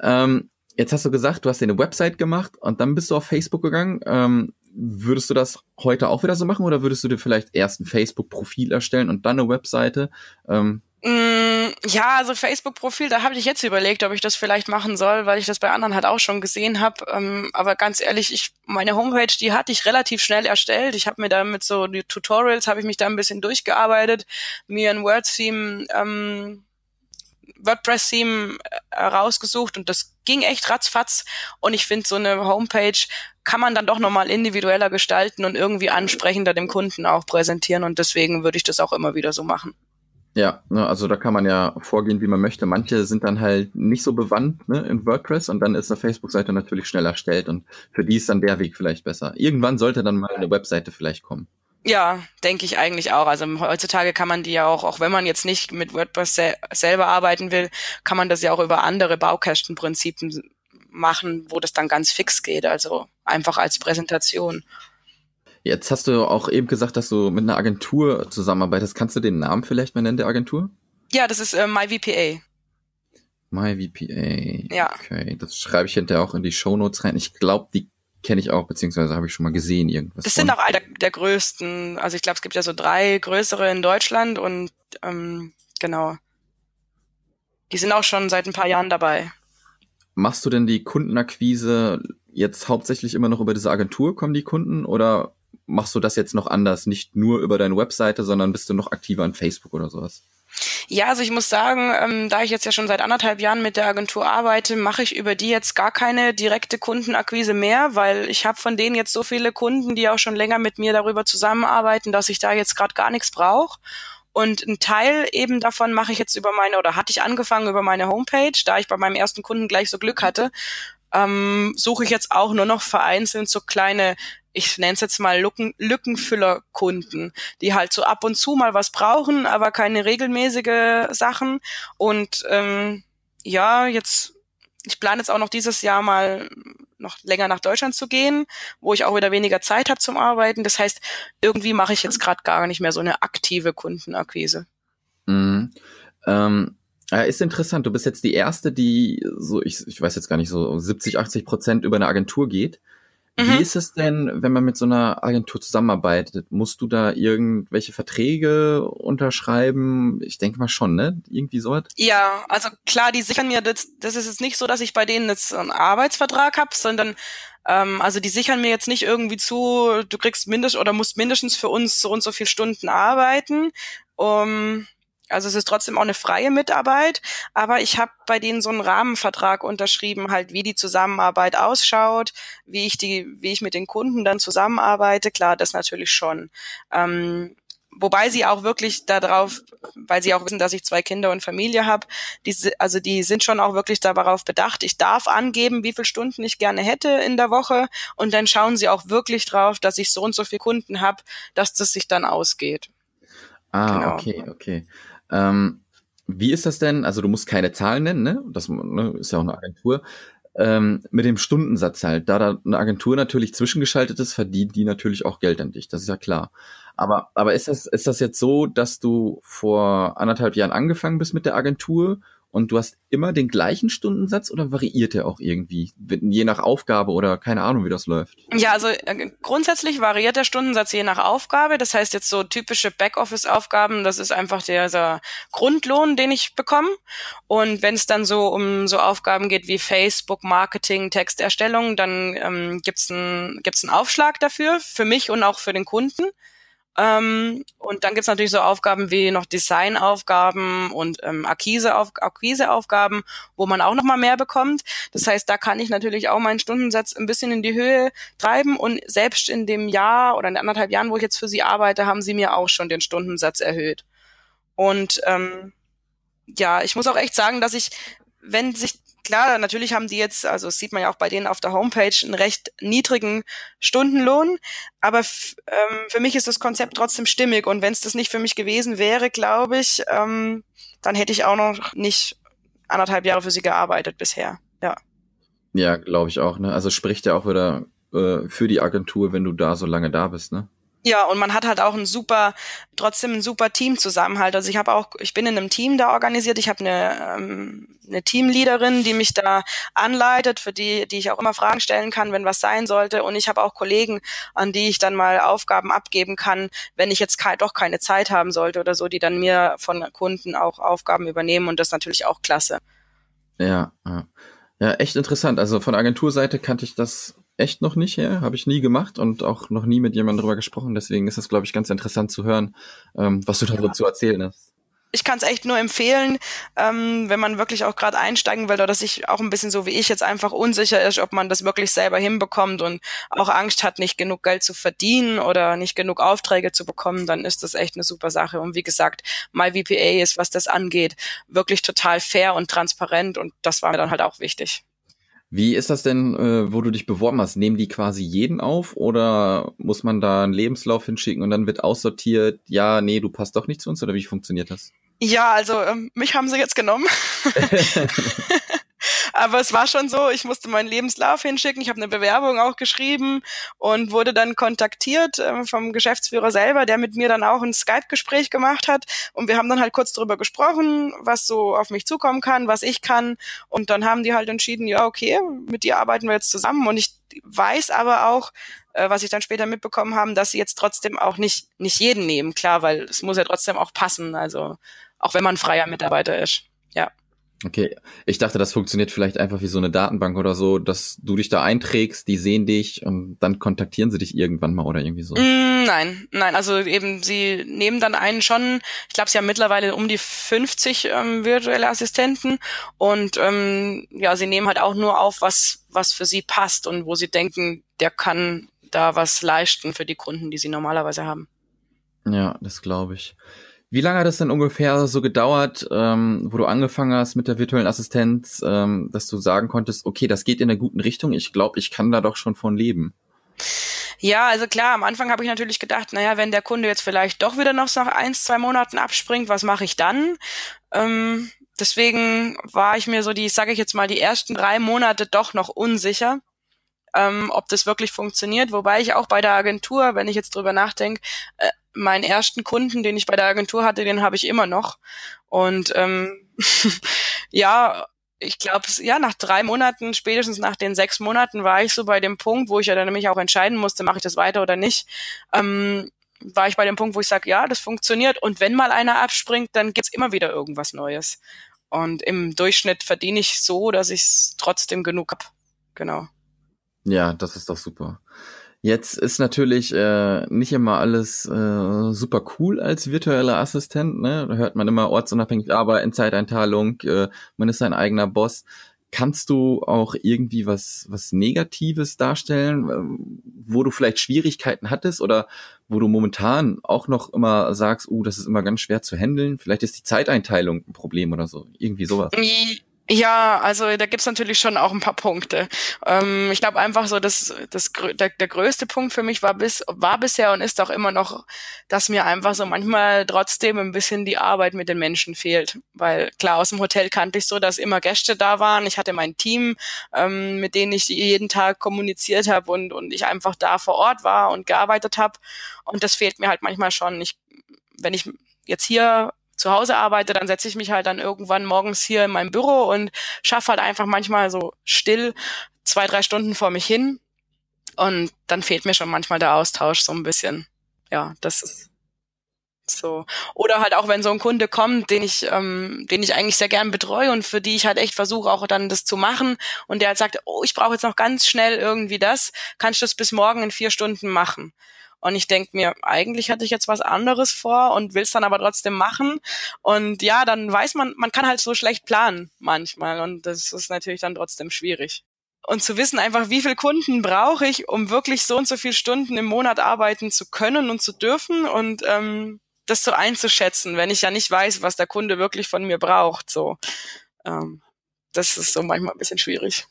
Ähm, jetzt hast du gesagt, du hast dir eine Website gemacht und dann bist du auf Facebook gegangen. Ähm, würdest du das heute auch wieder so machen oder würdest du dir vielleicht erst ein Facebook-Profil erstellen und dann eine Webseite? Ähm, Mm, ja, also Facebook-Profil, da habe ich jetzt überlegt, ob ich das vielleicht machen soll, weil ich das bei anderen halt auch schon gesehen habe. Ähm, aber ganz ehrlich, ich meine Homepage, die hatte ich relativ schnell erstellt. Ich habe mir da mit so Tutorials habe ich mich da ein bisschen durchgearbeitet, mir ein Word-Theme, ähm, WordPress-Theme äh, rausgesucht und das ging echt ratzfatz. Und ich finde, so eine Homepage kann man dann doch nochmal individueller gestalten und irgendwie ansprechender dem Kunden auch präsentieren. Und deswegen würde ich das auch immer wieder so machen. Ja, ne, also da kann man ja vorgehen, wie man möchte. Manche sind dann halt nicht so bewandt ne, in WordPress und dann ist eine Facebook-Seite natürlich schneller erstellt und für die ist dann der Weg vielleicht besser. Irgendwann sollte dann mal eine Webseite vielleicht kommen. Ja, denke ich eigentlich auch. Also heutzutage kann man die ja auch, auch wenn man jetzt nicht mit WordPress sel selber arbeiten will, kann man das ja auch über andere Baukästenprinzipien machen, wo das dann ganz fix geht. Also einfach als Präsentation. Jetzt hast du auch eben gesagt, dass du mit einer Agentur zusammenarbeitest. Kannst du den Namen vielleicht mal nennen, der Agentur? Ja, das ist äh, MyVPA. MyVPA. Ja. Okay, das schreibe ich hinterher auch in die Shownotes rein. Ich glaube, die kenne ich auch, beziehungsweise habe ich schon mal gesehen irgendwas. Das sind auch einer der größten. Also ich glaube, es gibt ja so drei größere in Deutschland und ähm, genau. Die sind auch schon seit ein paar Jahren dabei. Machst du denn die Kundenakquise jetzt hauptsächlich immer noch über diese Agentur, kommen die Kunden, oder machst du das jetzt noch anders? Nicht nur über deine Webseite, sondern bist du noch aktiver an Facebook oder sowas? Ja, also ich muss sagen, ähm, da ich jetzt ja schon seit anderthalb Jahren mit der Agentur arbeite, mache ich über die jetzt gar keine direkte Kundenakquise mehr, weil ich habe von denen jetzt so viele Kunden, die auch schon länger mit mir darüber zusammenarbeiten, dass ich da jetzt gerade gar nichts brauche. Und ein Teil eben davon mache ich jetzt über meine, oder hatte ich angefangen über meine Homepage, da ich bei meinem ersten Kunden gleich so Glück hatte, ähm, suche ich jetzt auch nur noch vereinzelt so kleine ich nenne es jetzt mal Lücken, Lückenfüllerkunden, die halt so ab und zu mal was brauchen, aber keine regelmäßige Sachen. Und ähm, ja, jetzt, ich plane jetzt auch noch dieses Jahr mal noch länger nach Deutschland zu gehen, wo ich auch wieder weniger Zeit habe zum Arbeiten. Das heißt, irgendwie mache ich jetzt gerade gar nicht mehr so eine aktive Kundenakquise. Mhm. Ähm ist interessant. Du bist jetzt die erste, die so, ich, ich weiß jetzt gar nicht, so 70, 80 Prozent über eine Agentur geht. Mhm. Wie ist es denn, wenn man mit so einer Agentur zusammenarbeitet? Musst du da irgendwelche Verträge unterschreiben? Ich denke mal schon, ne? Irgendwie so was? Ja, also klar, die sichern mir, das, das ist jetzt nicht so, dass ich bei denen jetzt einen Arbeitsvertrag habe, sondern ähm, also die sichern mir jetzt nicht irgendwie zu, du kriegst mindestens oder musst mindestens für uns so und so viel Stunden arbeiten. Um, also es ist trotzdem auch eine freie Mitarbeit, aber ich habe bei denen so einen Rahmenvertrag unterschrieben, halt wie die Zusammenarbeit ausschaut, wie ich die, wie ich mit den Kunden dann zusammenarbeite. Klar, das natürlich schon. Ähm, wobei sie auch wirklich darauf, weil sie auch wissen, dass ich zwei Kinder und Familie habe, die, also die sind schon auch wirklich darauf bedacht. Ich darf angeben, wie viele Stunden ich gerne hätte in der Woche und dann schauen sie auch wirklich drauf, dass ich so und so viele Kunden habe, dass das sich dann ausgeht. Ah, genau. okay, okay. Ähm, wie ist das denn? Also du musst keine Zahlen nennen, ne? Das ne, ist ja auch eine Agentur. Ähm, mit dem Stundensatz halt, da da eine Agentur natürlich zwischengeschaltet ist, verdient die natürlich auch Geld an dich, das ist ja klar. Aber, aber ist das, ist das jetzt so, dass du vor anderthalb Jahren angefangen bist mit der Agentur und du hast immer den gleichen Stundensatz oder variiert der auch irgendwie, je nach Aufgabe oder keine Ahnung, wie das läuft? Ja, also äh, grundsätzlich variiert der Stundensatz je nach Aufgabe. Das heißt jetzt so typische Backoffice-Aufgaben, das ist einfach der Grundlohn, den ich bekomme. Und wenn es dann so um so Aufgaben geht wie Facebook, Marketing, Texterstellung, dann ähm, gibt's einen gibt's einen Aufschlag dafür, für mich und auch für den Kunden. Ähm, und dann gibt's natürlich so Aufgaben wie noch Designaufgaben und ähm, Akquiseaufgaben, wo man auch nochmal mehr bekommt. Das heißt, da kann ich natürlich auch meinen Stundensatz ein bisschen in die Höhe treiben und selbst in dem Jahr oder in anderthalb Jahren, wo ich jetzt für sie arbeite, haben sie mir auch schon den Stundensatz erhöht. Und ähm, ja, ich muss auch echt sagen, dass ich wenn sich klar, natürlich haben die jetzt, also das sieht man ja auch bei denen auf der Homepage, einen recht niedrigen Stundenlohn. Aber ähm, für mich ist das Konzept trotzdem stimmig. Und wenn es das nicht für mich gewesen wäre, glaube ich, ähm, dann hätte ich auch noch nicht anderthalb Jahre für sie gearbeitet bisher. Ja. Ja, glaube ich auch. Ne? Also spricht ja auch wieder äh, für die Agentur, wenn du da so lange da bist. Ne? Ja, und man hat halt auch ein super, trotzdem ein super Teamzusammenhalt. Also ich habe auch, ich bin in einem Team da organisiert. Ich habe eine, ähm, eine Teamleaderin, die mich da anleitet, für die, die ich auch immer Fragen stellen kann, wenn was sein sollte. Und ich habe auch Kollegen, an die ich dann mal Aufgaben abgeben kann, wenn ich jetzt ke doch keine Zeit haben sollte oder so, die dann mir von Kunden auch Aufgaben übernehmen. Und das ist natürlich auch klasse. Ja, ja. Ja, echt interessant. Also von Agenturseite kannte ich das echt noch nicht her, habe ich nie gemacht und auch noch nie mit jemandem drüber gesprochen. Deswegen ist das, glaube ich, ganz interessant zu hören, ähm, was du da zu erzählen hast. Ich kann es echt nur empfehlen, ähm, wenn man wirklich auch gerade einsteigen will oder sich auch ein bisschen so wie ich jetzt einfach unsicher ist, ob man das wirklich selber hinbekommt und auch Angst hat, nicht genug Geld zu verdienen oder nicht genug Aufträge zu bekommen, dann ist das echt eine super Sache. Und wie gesagt, MyVPA ist, was das angeht, wirklich total fair und transparent und das war mir dann halt auch wichtig. Wie ist das denn, äh, wo du dich beworben hast? Nehmen die quasi jeden auf oder muss man da einen Lebenslauf hinschicken und dann wird aussortiert, ja, nee, du passt doch nicht zu uns oder wie funktioniert das? Ja, also ähm, mich haben sie jetzt genommen. Aber es war schon so, ich musste meinen Lebenslauf hinschicken, ich habe eine Bewerbung auch geschrieben und wurde dann kontaktiert äh, vom Geschäftsführer selber, der mit mir dann auch ein Skype-Gespräch gemacht hat. Und wir haben dann halt kurz darüber gesprochen, was so auf mich zukommen kann, was ich kann. Und dann haben die halt entschieden, ja, okay, mit dir arbeiten wir jetzt zusammen. Und ich weiß aber auch, äh, was ich dann später mitbekommen haben, dass sie jetzt trotzdem auch nicht, nicht jeden nehmen, klar, weil es muss ja trotzdem auch passen. Also auch wenn man freier Mitarbeiter ist. Okay, ich dachte, das funktioniert vielleicht einfach wie so eine Datenbank oder so, dass du dich da einträgst, die sehen dich und dann kontaktieren sie dich irgendwann mal oder irgendwie so. Mm, nein, nein, also eben sie nehmen dann einen schon, ich glaube, sie haben mittlerweile um die 50 ähm, virtuelle Assistenten und ähm, ja, sie nehmen halt auch nur auf, was was für sie passt und wo sie denken, der kann da was leisten für die Kunden, die sie normalerweise haben. Ja, das glaube ich. Wie lange hat es denn ungefähr so gedauert, ähm, wo du angefangen hast mit der virtuellen Assistenz, ähm, dass du sagen konntest, okay, das geht in einer guten Richtung, ich glaube, ich kann da doch schon von leben? Ja, also klar, am Anfang habe ich natürlich gedacht, naja, wenn der Kunde jetzt vielleicht doch wieder noch nach ein, zwei Monaten abspringt, was mache ich dann? Ähm, deswegen war ich mir so die, sage ich jetzt mal, die ersten drei Monate doch noch unsicher ähm, ob das wirklich funktioniert. Wobei ich auch bei der Agentur, wenn ich jetzt drüber nachdenke, äh, meinen ersten Kunden, den ich bei der Agentur hatte, den habe ich immer noch. Und ähm, ja, ich glaube, ja, nach drei Monaten, spätestens nach den sechs Monaten, war ich so bei dem Punkt, wo ich ja dann nämlich auch entscheiden musste, mache ich das weiter oder nicht. Ähm, war ich bei dem Punkt, wo ich sage, ja, das funktioniert. Und wenn mal einer abspringt, dann gibt's immer wieder irgendwas Neues. Und im Durchschnitt verdiene ich so, dass ich trotzdem genug hab. Genau. Ja, das ist doch super. Jetzt ist natürlich äh, nicht immer alles äh, super cool als virtueller Assistent. Ne? Da hört man immer ortsunabhängig arbeiten, Zeiteinteilung, äh, man ist sein eigener Boss. Kannst du auch irgendwie was, was Negatives darstellen, äh, wo du vielleicht Schwierigkeiten hattest oder wo du momentan auch noch immer sagst, uh, das ist immer ganz schwer zu handeln? Vielleicht ist die Zeiteinteilung ein Problem oder so. Irgendwie sowas. Ja, also da gibt's natürlich schon auch ein paar Punkte. Ähm, ich glaube einfach so, dass das, der, der größte Punkt für mich war bis war bisher und ist auch immer noch, dass mir einfach so manchmal trotzdem ein bisschen die Arbeit mit den Menschen fehlt. Weil klar, aus dem Hotel kannte ich so, dass immer Gäste da waren. Ich hatte mein Team, ähm, mit denen ich jeden Tag kommuniziert habe und, und ich einfach da vor Ort war und gearbeitet habe. Und das fehlt mir halt manchmal schon. Ich, wenn ich jetzt hier zu Hause arbeite, dann setze ich mich halt dann irgendwann morgens hier in meinem Büro und schaffe halt einfach manchmal so still zwei, drei Stunden vor mich hin. Und dann fehlt mir schon manchmal der Austausch so ein bisschen. Ja, das ist so. Oder halt auch, wenn so ein Kunde kommt, den ich, ähm, den ich eigentlich sehr gern betreue und für die ich halt echt versuche, auch dann das zu machen und der halt sagt, oh, ich brauche jetzt noch ganz schnell irgendwie das, kannst du das bis morgen in vier Stunden machen? Und ich denke mir, eigentlich hatte ich jetzt was anderes vor und will es dann aber trotzdem machen. Und ja, dann weiß man, man kann halt so schlecht planen manchmal. Und das ist natürlich dann trotzdem schwierig. Und zu wissen einfach, wie viel Kunden brauche ich, um wirklich so und so viele Stunden im Monat arbeiten zu können und zu dürfen und ähm, das so einzuschätzen, wenn ich ja nicht weiß, was der Kunde wirklich von mir braucht. So, ähm, das ist so manchmal ein bisschen schwierig.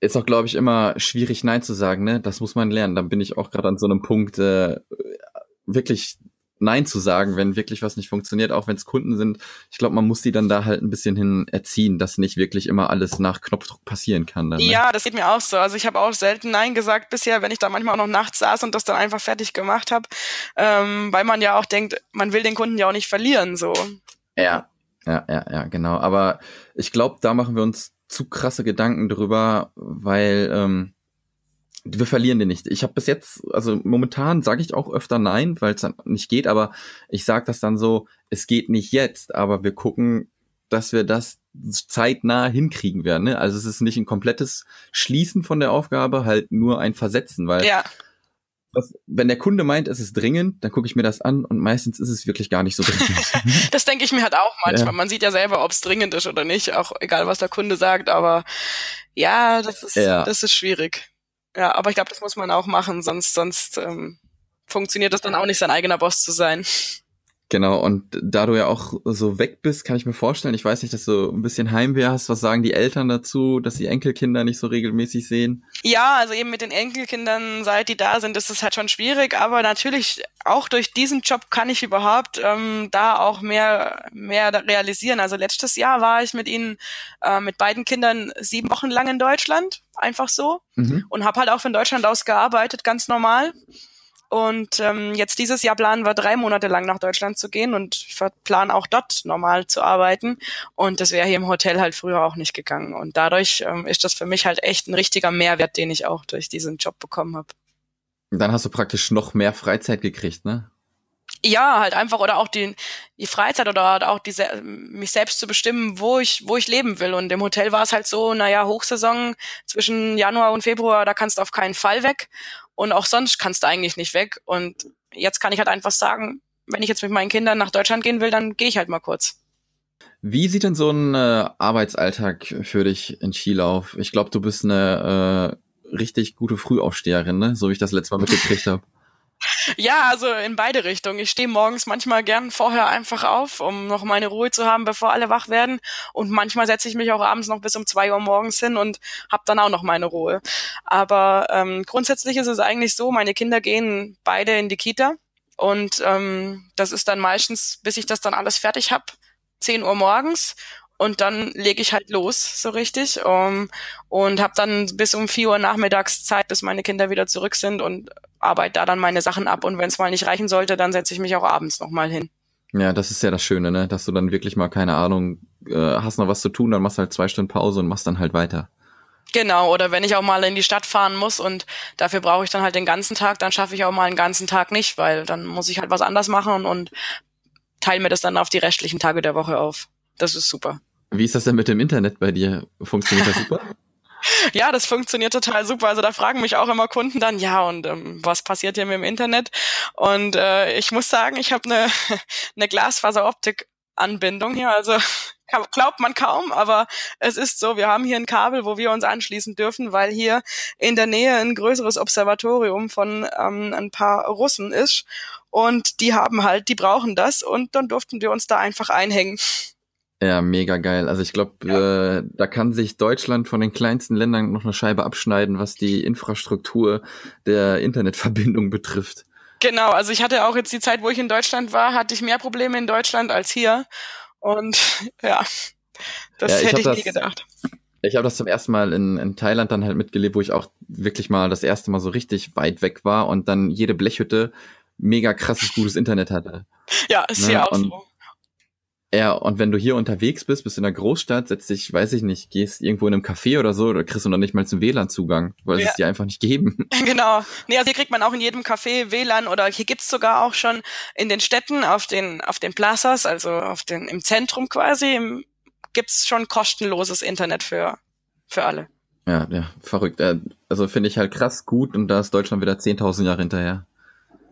Ist auch, glaube ich, immer schwierig, Nein zu sagen, ne? Das muss man lernen. Dann bin ich auch gerade an so einem Punkt, äh, wirklich Nein zu sagen, wenn wirklich was nicht funktioniert, auch wenn es Kunden sind. Ich glaube, man muss die dann da halt ein bisschen hin erziehen, dass nicht wirklich immer alles nach Knopfdruck passieren kann. Dann, ne? Ja, das geht mir auch so. Also ich habe auch selten Nein gesagt bisher, wenn ich da manchmal auch noch nachts saß und das dann einfach fertig gemacht habe, ähm, weil man ja auch denkt, man will den Kunden ja auch nicht verlieren. So. Ja, ja, ja, ja, genau. Aber ich glaube, da machen wir uns zu krasse Gedanken drüber, weil ähm, wir verlieren den nicht. Ich habe bis jetzt, also momentan sage ich auch öfter nein, weil es dann nicht geht, aber ich sage das dann so, es geht nicht jetzt, aber wir gucken, dass wir das zeitnah hinkriegen werden. Ne? Also es ist nicht ein komplettes Schließen von der Aufgabe, halt nur ein Versetzen, weil ja. Was, wenn der Kunde meint, es ist dringend, dann gucke ich mir das an und meistens ist es wirklich gar nicht so dringend. das denke ich mir halt auch manchmal. Ja. Man sieht ja selber, ob es dringend ist oder nicht, auch egal was der Kunde sagt, aber ja, das ist, ja. das ist schwierig. Ja, aber ich glaube, das muss man auch machen, sonst, sonst ähm, funktioniert das dann auch nicht, sein eigener Boss zu sein. Genau, und da du ja auch so weg bist, kann ich mir vorstellen, ich weiß nicht, dass du ein bisschen Heimweh hast, was sagen die Eltern dazu, dass die Enkelkinder nicht so regelmäßig sehen? Ja, also eben mit den Enkelkindern, seit die da sind, ist es halt schon schwierig, aber natürlich auch durch diesen Job kann ich überhaupt ähm, da auch mehr, mehr realisieren. Also letztes Jahr war ich mit ihnen, äh, mit beiden Kindern sieben Wochen lang in Deutschland, einfach so, mhm. und habe halt auch von Deutschland aus gearbeitet, ganz normal. Und ähm, jetzt dieses Jahr planen wir drei Monate lang nach Deutschland zu gehen und planen auch dort normal zu arbeiten. Und das wäre hier im Hotel halt früher auch nicht gegangen. Und dadurch ähm, ist das für mich halt echt ein richtiger Mehrwert, den ich auch durch diesen Job bekommen habe. Dann hast du praktisch noch mehr Freizeit gekriegt, ne? Ja, halt einfach oder auch die, die Freizeit oder auch diese, mich selbst zu bestimmen, wo ich, wo ich leben will. Und im Hotel war es halt so, naja, Hochsaison zwischen Januar und Februar, da kannst du auf keinen Fall weg. Und auch sonst kannst du eigentlich nicht weg. Und jetzt kann ich halt einfach sagen, wenn ich jetzt mit meinen Kindern nach Deutschland gehen will, dann gehe ich halt mal kurz. Wie sieht denn so ein äh, Arbeitsalltag für dich in Chile auf? Ich glaube, du bist eine äh, richtig gute Frühaufsteherin, ne? so wie ich das letzte Mal mitgekriegt habe. Ja, also in beide Richtungen. Ich stehe morgens manchmal gern vorher einfach auf, um noch meine Ruhe zu haben, bevor alle wach werden. Und manchmal setze ich mich auch abends noch bis um zwei Uhr morgens hin und habe dann auch noch meine Ruhe. Aber ähm, grundsätzlich ist es eigentlich so, meine Kinder gehen beide in die Kita. Und ähm, das ist dann meistens, bis ich das dann alles fertig habe, 10 Uhr morgens und dann lege ich halt los, so richtig. Um, und habe dann bis um vier Uhr nachmittags Zeit, bis meine Kinder wieder zurück sind und arbeite da dann meine Sachen ab. Und wenn es mal nicht reichen sollte, dann setze ich mich auch abends nochmal hin. Ja, das ist ja das Schöne, ne? Dass du dann wirklich mal, keine Ahnung, äh, hast noch was zu tun, dann machst du halt zwei Stunden Pause und machst dann halt weiter. Genau, oder wenn ich auch mal in die Stadt fahren muss und dafür brauche ich dann halt den ganzen Tag, dann schaffe ich auch mal einen ganzen Tag nicht, weil dann muss ich halt was anders machen und, und teile mir das dann auf die restlichen Tage der Woche auf. Das ist super. Wie ist das denn mit dem Internet bei dir? Funktioniert das super? ja, das funktioniert total super. Also da fragen mich auch immer Kunden dann, ja, und ähm, was passiert hier mit dem Internet? Und äh, ich muss sagen, ich habe eine ne Glasfaseroptik-Anbindung hier. Also glaubt man kaum, aber es ist so, wir haben hier ein Kabel, wo wir uns anschließen dürfen, weil hier in der Nähe ein größeres Observatorium von ähm, ein paar Russen ist. Und die haben halt, die brauchen das und dann durften wir uns da einfach einhängen. Ja, mega geil. Also ich glaube, ja. äh, da kann sich Deutschland von den kleinsten Ländern noch eine Scheibe abschneiden, was die Infrastruktur der Internetverbindung betrifft. Genau, also ich hatte auch jetzt die Zeit, wo ich in Deutschland war, hatte ich mehr Probleme in Deutschland als hier. Und ja, das ja, hätte ich, ich nie gedacht. Ich habe das zum ersten Mal in, in Thailand dann halt mitgelebt, wo ich auch wirklich mal das erste Mal so richtig weit weg war und dann jede Blechhütte mega krasses gutes Internet hatte. Ja, ist ne? hier auch und so. Ja, und wenn du hier unterwegs bist, bist in einer Großstadt, setzt dich, weiß ich nicht, gehst irgendwo in einem Café oder so, da kriegst du noch nicht mal zum WLAN-Zugang, weil ja. es dir einfach nicht geben. Genau. Nee, also hier kriegt man auch in jedem Café WLAN oder hier gibt's sogar auch schon in den Städten auf den, auf den Plazas, also auf den, im Zentrum quasi, im, gibt's schon kostenloses Internet für, für alle. Ja, ja, verrückt. Äh, also finde ich halt krass gut und da ist Deutschland wieder 10.000 Jahre hinterher.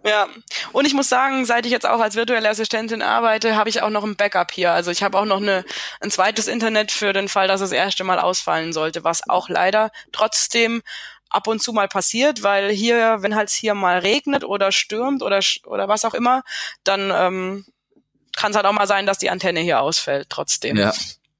Ja, und ich muss sagen, seit ich jetzt auch als virtuelle Assistentin arbeite, habe ich auch noch ein Backup hier. Also ich habe auch noch eine, ein zweites Internet für den Fall, dass das erste Mal ausfallen sollte, was auch leider trotzdem ab und zu mal passiert, weil hier, wenn halt hier mal regnet oder stürmt oder oder was auch immer, dann ähm, kann es halt auch mal sein, dass die Antenne hier ausfällt trotzdem. Ja.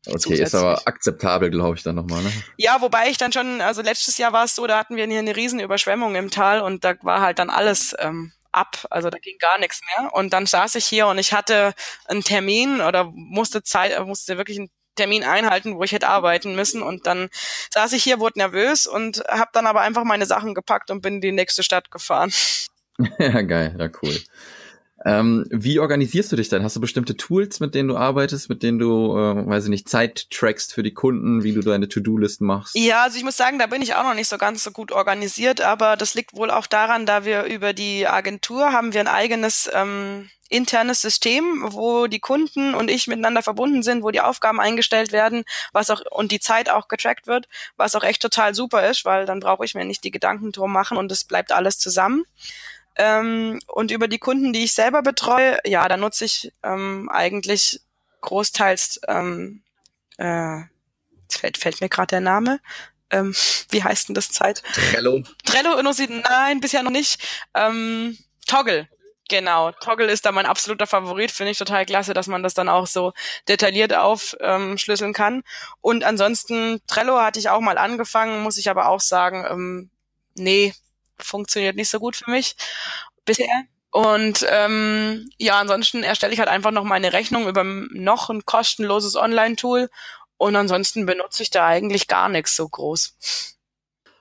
Okay, ist aber akzeptabel, glaube ich, dann nochmal, ne? Ja, wobei ich dann schon, also letztes Jahr war es so, da hatten wir hier eine riesen Überschwemmung im Tal und da war halt dann alles ähm, ab, also da ging gar nichts mehr. Und dann saß ich hier und ich hatte einen Termin oder musste Zeit, musste wirklich einen Termin einhalten, wo ich hätte arbeiten müssen. Und dann saß ich hier, wurde nervös und habe dann aber einfach meine Sachen gepackt und bin in die nächste Stadt gefahren. Ja, geil, ja, cool. Ähm, wie organisierst du dich denn? Hast du bestimmte Tools, mit denen du arbeitest, mit denen du, äh, weiß ich nicht, Zeit trackst für die Kunden, wie du deine To-Do-Listen machst? Ja, also ich muss sagen, da bin ich auch noch nicht so ganz so gut organisiert, aber das liegt wohl auch daran, da wir über die Agentur haben wir ein eigenes ähm, internes System, wo die Kunden und ich miteinander verbunden sind, wo die Aufgaben eingestellt werden, was auch und die Zeit auch getrackt wird, was auch echt total super ist, weil dann brauche ich mir nicht die Gedanken drum machen und es bleibt alles zusammen. Ähm, und über die Kunden, die ich selber betreue, ja, da nutze ich ähm, eigentlich großteils, ähm, äh, jetzt fällt, fällt mir gerade der Name, ähm, wie heißt denn das Zeit? Trello. Trello, nein, bisher noch nicht. Ähm, Toggle. Genau, Toggle ist da mein absoluter Favorit, finde ich total klasse, dass man das dann auch so detailliert aufschlüsseln ähm, kann. Und ansonsten, Trello hatte ich auch mal angefangen, muss ich aber auch sagen, ähm, nee, funktioniert nicht so gut für mich bisher. Und ähm, ja, ansonsten erstelle ich halt einfach noch meine Rechnung über noch ein kostenloses Online-Tool und ansonsten benutze ich da eigentlich gar nichts so groß.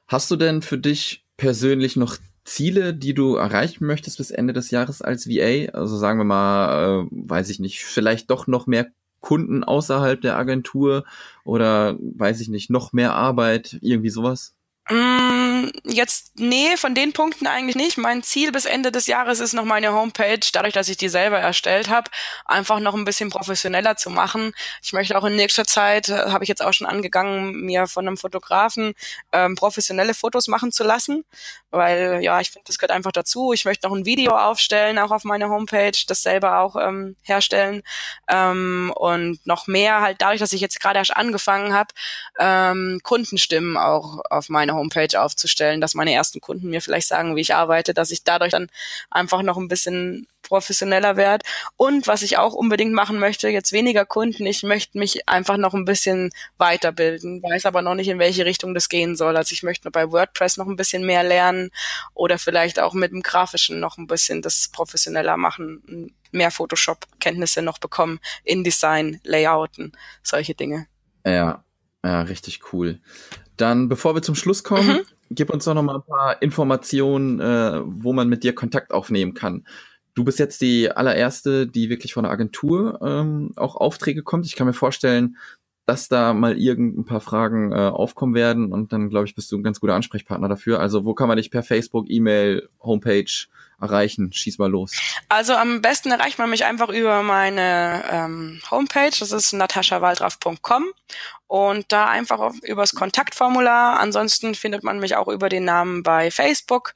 Hast du denn für dich persönlich noch Ziele, die du erreichen möchtest bis Ende des Jahres als VA? Also sagen wir mal, äh, weiß ich nicht, vielleicht doch noch mehr Kunden außerhalb der Agentur oder weiß ich nicht, noch mehr Arbeit, irgendwie sowas? Mm, jetzt, nee, von den Punkten eigentlich nicht. Mein Ziel bis Ende des Jahres ist noch meine Homepage, dadurch, dass ich die selber erstellt habe, einfach noch ein bisschen professioneller zu machen. Ich möchte auch in nächster Zeit, äh, habe ich jetzt auch schon angegangen, mir von einem Fotografen ähm, professionelle Fotos machen zu lassen, weil ja, ich finde, das gehört einfach dazu. Ich möchte noch ein Video aufstellen, auch auf meine Homepage, das selber auch ähm, herstellen ähm, und noch mehr halt dadurch, dass ich jetzt gerade erst angefangen habe, ähm, Kundenstimmen auch auf meine Homepage aufzustellen, dass meine ersten Kunden mir vielleicht sagen, wie ich arbeite, dass ich dadurch dann einfach noch ein bisschen professioneller werde. Und was ich auch unbedingt machen möchte, jetzt weniger Kunden, ich möchte mich einfach noch ein bisschen weiterbilden, weiß aber noch nicht, in welche Richtung das gehen soll. Also ich möchte bei WordPress noch ein bisschen mehr lernen oder vielleicht auch mit dem Grafischen noch ein bisschen das professioneller machen, mehr Photoshop-Kenntnisse noch bekommen, InDesign, Layouten, solche Dinge. Ja, ja, richtig cool. Dann, bevor wir zum Schluss kommen, mhm. Gib uns doch noch mal ein paar Informationen, äh, wo man mit dir Kontakt aufnehmen kann. Du bist jetzt die allererste, die wirklich von der Agentur ähm, auch Aufträge kommt. Ich kann mir vorstellen, dass da mal irgendein paar Fragen äh, aufkommen werden und dann, glaube ich, bist du ein ganz guter Ansprechpartner dafür. Also wo kann man dich per Facebook, E-Mail, Homepage erreichen? Schieß mal los. Also am besten erreicht man mich einfach über meine ähm, Homepage, das ist nataschawaldraff.com und da einfach auf, übers Kontaktformular. Ansonsten findet man mich auch über den Namen bei Facebook.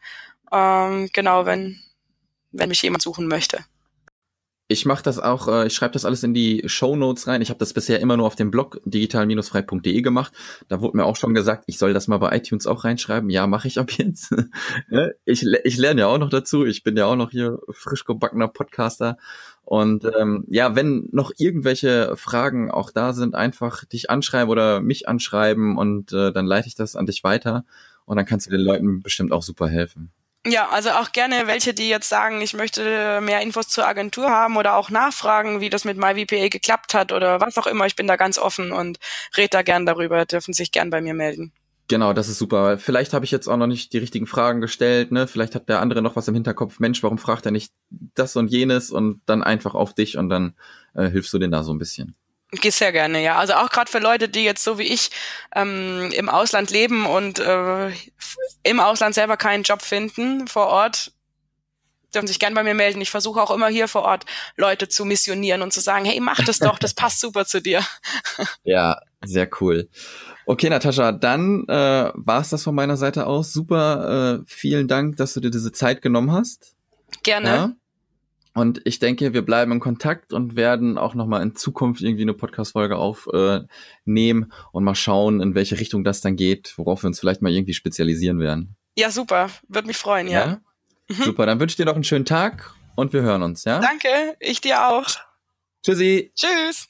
Ähm, genau, wenn, wenn mich jemand suchen möchte. Ich mache das auch, äh, ich schreibe das alles in die Show Notes rein. Ich habe das bisher immer nur auf dem Blog digital-frei.de gemacht. Da wurde mir auch schon gesagt, ich soll das mal bei iTunes auch reinschreiben. Ja, mache ich ab jetzt. ich, ich lerne ja auch noch dazu. Ich bin ja auch noch hier frisch gebackener Podcaster. Und ähm, ja, wenn noch irgendwelche Fragen auch da sind, einfach dich anschreiben oder mich anschreiben und äh, dann leite ich das an dich weiter. Und dann kannst du den Leuten bestimmt auch super helfen. Ja, also auch gerne welche, die jetzt sagen, ich möchte mehr Infos zur Agentur haben oder auch nachfragen, wie das mit MyVPA geklappt hat oder was auch immer. Ich bin da ganz offen und rede da gern darüber, dürfen sich gern bei mir melden. Genau, das ist super. Vielleicht habe ich jetzt auch noch nicht die richtigen Fragen gestellt, ne? Vielleicht hat der andere noch was im Hinterkopf. Mensch, warum fragt er nicht das und jenes und dann einfach auf dich und dann äh, hilfst du denen da so ein bisschen. Geht sehr gerne, ja. Also auch gerade für Leute, die jetzt so wie ich ähm, im Ausland leben und äh, im Ausland selber keinen Job finden vor Ort, dürfen sich gerne bei mir melden. Ich versuche auch immer hier vor Ort Leute zu missionieren und zu sagen, hey, mach das doch, das passt super zu dir. Ja, sehr cool. Okay, Natascha, dann äh, war es das von meiner Seite aus. Super, äh, vielen Dank, dass du dir diese Zeit genommen hast. Gerne. Ja? Und ich denke, wir bleiben in Kontakt und werden auch nochmal in Zukunft irgendwie eine Podcast-Folge aufnehmen äh, und mal schauen, in welche Richtung das dann geht, worauf wir uns vielleicht mal irgendwie spezialisieren werden. Ja, super. Würde mich freuen, ja. ja? Mhm. Super, dann wünsche ich dir noch einen schönen Tag und wir hören uns, ja? Danke, ich dir auch. Tschüssi. Tschüss.